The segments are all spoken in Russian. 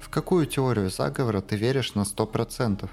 В какую теорию заговора ты веришь на 100%?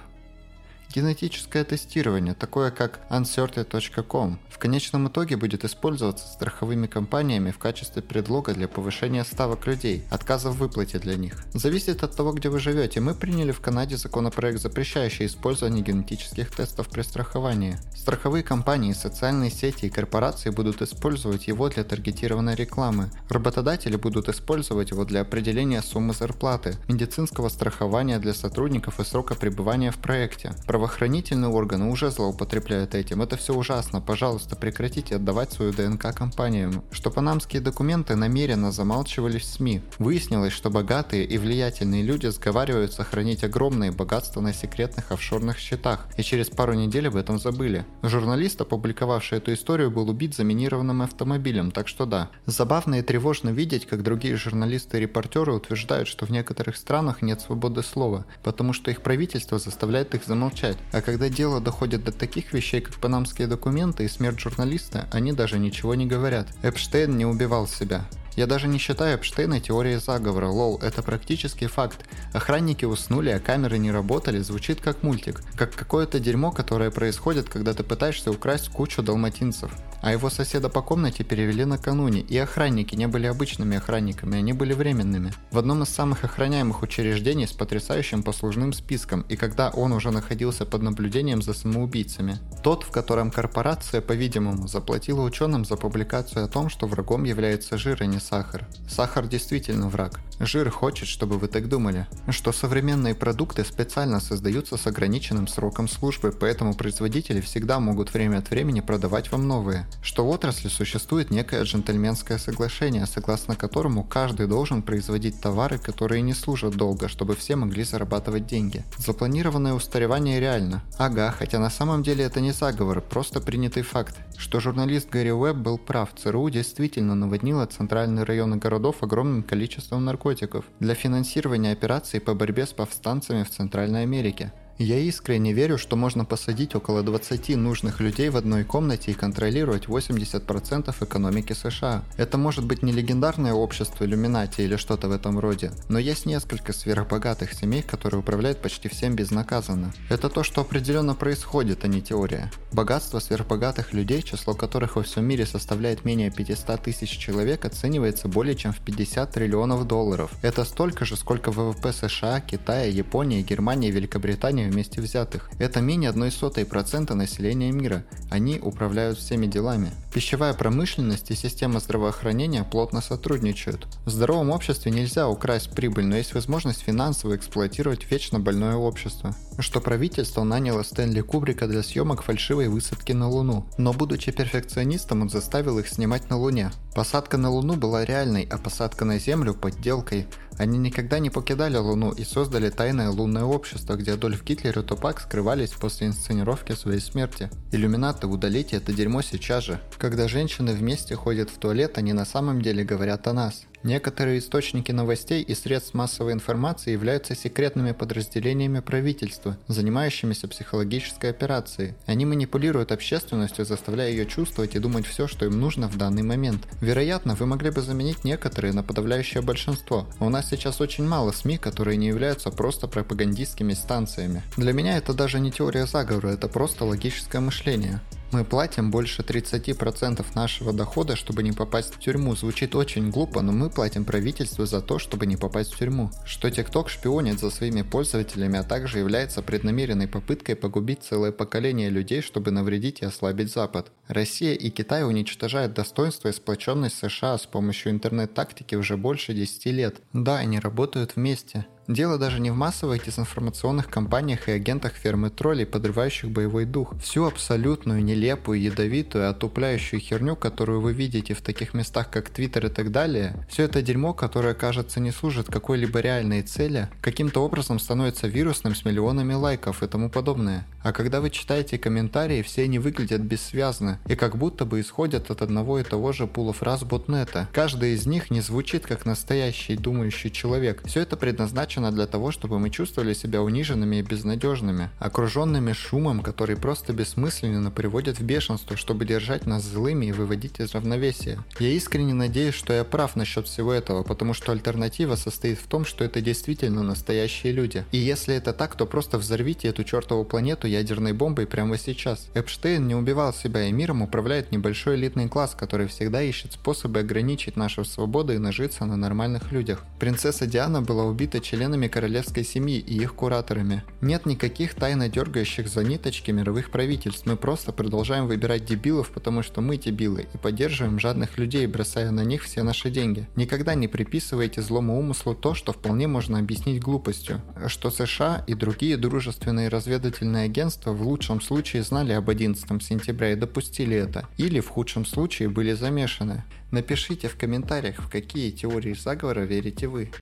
Генетическое тестирование, такое как uncertain.com, в конечном итоге будет использоваться страховыми компаниями в качестве предлога для повышения ставок людей, отказа в выплате для них. Зависит от того, где вы живете. Мы приняли в Канаде законопроект, запрещающий использование генетических тестов при страховании. Страховые компании, социальные сети и корпорации будут использовать его для таргетированной рекламы. Работодатели будут использовать его для определения суммы зарплаты, медицинского страхования для сотрудников и срока пребывания в проекте. Правоохранительные органы уже злоупотребляют этим. Это все ужасно. Пожалуйста, прекратите отдавать свою ДНК компаниям. Что панамские документы намеренно замалчивались в СМИ. Выяснилось, что богатые и влиятельные люди сговариваются хранить огромные богатства на секретных офшорных счетах, и через пару недель об этом забыли. Журналист, опубликовавший эту историю, был убит заминированным автомобилем, так что да. Забавно и тревожно видеть, как другие журналисты и репортеры утверждают, что в некоторых странах нет свободы слова, потому что их правительство заставляет их замолчать молчать. А когда дело доходит до таких вещей, как панамские документы и смерть журналиста, они даже ничего не говорят. Эпштейн не убивал себя. Я даже не считаю Эпштейна теорией заговора, лол, это практически факт. Охранники уснули, а камеры не работали, звучит как мультик. Как какое-то дерьмо, которое происходит, когда ты пытаешься украсть кучу далматинцев. А его соседа по комнате перевели накануне, и охранники не были обычными охранниками, они были временными. В одном из самых охраняемых учреждений с потрясающим послужным списком, и когда он уже находился под наблюдением за самоубийцами. Тот, в котором корпорация, по-видимому, заплатила ученым за публикацию о том, что врагом является жир, а не сахар. Сахар действительно враг. Жир хочет, чтобы вы так думали. Что современные продукты специально создаются с ограниченным сроком службы, поэтому производители всегда могут время от времени продавать вам новые. Что в отрасли существует некое джентльменское соглашение, согласно которому каждый должен производить товары, которые не служат долго, чтобы все могли зарабатывать деньги. Запланированное устаревание реально. Ага, хотя на самом деле это не заговор, просто принятый факт. Что журналист Гарри Уэбб был прав, ЦРУ действительно наводнила центральные районы городов огромным количеством наркотиков для финансирования операций по борьбе с повстанцами в Центральной Америке. Я искренне верю, что можно посадить около 20 нужных людей в одной комнате и контролировать 80% экономики США. Это может быть не легендарное общество иллюминати или что-то в этом роде, но есть несколько сверхбогатых семей, которые управляют почти всем безнаказанно. Это то, что определенно происходит, а не теория. Богатство сверхбогатых людей, число которых во всем мире составляет менее 500 тысяч человек, оценивается более чем в 50 триллионов долларов. Это столько же, сколько ВВП США, Китая, Японии, Германии, Великобритании компаний вместе взятых. Это менее 1,01% населения мира. Они управляют всеми делами. Пищевая промышленность и система здравоохранения плотно сотрудничают. В здоровом обществе нельзя украсть прибыль, но есть возможность финансово эксплуатировать вечно больное общество. Что правительство наняло Стэнли Кубрика для съемок фальшивой высадки на Луну. Но будучи перфекционистом, он заставил их снимать на Луне. Посадка на Луну была реальной, а посадка на Землю – подделкой. Они никогда не покидали Луну и создали тайное лунное общество, где Адольф Гитлер и Тупак скрывались после инсценировки своей смерти. Иллюминаты, удалите это дерьмо сейчас же. Когда женщины вместе ходят в туалет, они на самом деле говорят о нас. Некоторые источники новостей и средств массовой информации являются секретными подразделениями правительства, занимающимися психологической операцией. Они манипулируют общественностью, заставляя ее чувствовать и думать все, что им нужно в данный момент. Вероятно, вы могли бы заменить некоторые на подавляющее большинство. У нас сейчас очень мало СМИ, которые не являются просто пропагандистскими станциями. Для меня это даже не теория заговора, это просто логическое мышление. Мы платим больше 30% нашего дохода, чтобы не попасть в тюрьму. Звучит очень глупо, но мы платим правительству за то, чтобы не попасть в тюрьму. Что TikTok шпионит за своими пользователями, а также является преднамеренной попыткой погубить целое поколение людей, чтобы навредить и ослабить Запад. Россия и Китай уничтожают достоинство и сплоченность США с помощью интернет-тактики уже больше 10 лет. Да, они работают вместе. Дело даже не в массовых дезинформационных кампаниях и агентах фермы троллей, подрывающих боевой дух. Всю абсолютную, нелепую, ядовитую, отупляющую херню, которую вы видите в таких местах, как Твиттер и так далее, все это дерьмо, которое, кажется, не служит какой-либо реальной цели, каким-то образом становится вирусным с миллионами лайков и тому подобное. А когда вы читаете комментарии, все они выглядят бессвязно и как будто бы исходят от одного и того же пула фраз ботнета. Каждый из них не звучит как настоящий думающий человек. Все это предназначено для того, чтобы мы чувствовали себя униженными и безнадежными, окруженными шумом, который просто бессмысленно приводит в бешенство, чтобы держать нас злыми и выводить из равновесия. Я искренне надеюсь, что я прав насчет всего этого, потому что альтернатива состоит в том, что это действительно настоящие люди. И если это так, то просто взорвите эту чертову планету ядерной бомбой прямо сейчас. Эпштейн не убивал себя, и миром управляет небольшой элитный класс, который всегда ищет способы ограничить нашу свободу и нажиться на нормальных людях. Принцесса Диана была убита членами королевской семьи и их кураторами. Нет никаких тайно дергающих за ниточки мировых правительств, мы просто продолжаем выбирать дебилов, потому что мы дебилы, и поддерживаем жадных людей, бросая на них все наши деньги. Никогда не приписывайте злому умыслу то, что вполне можно объяснить глупостью. Что США и другие дружественные разведывательные агентства в лучшем случае знали об 11 сентября и допустили это, или в худшем случае были замешаны. Напишите в комментариях, в какие теории заговора верите вы.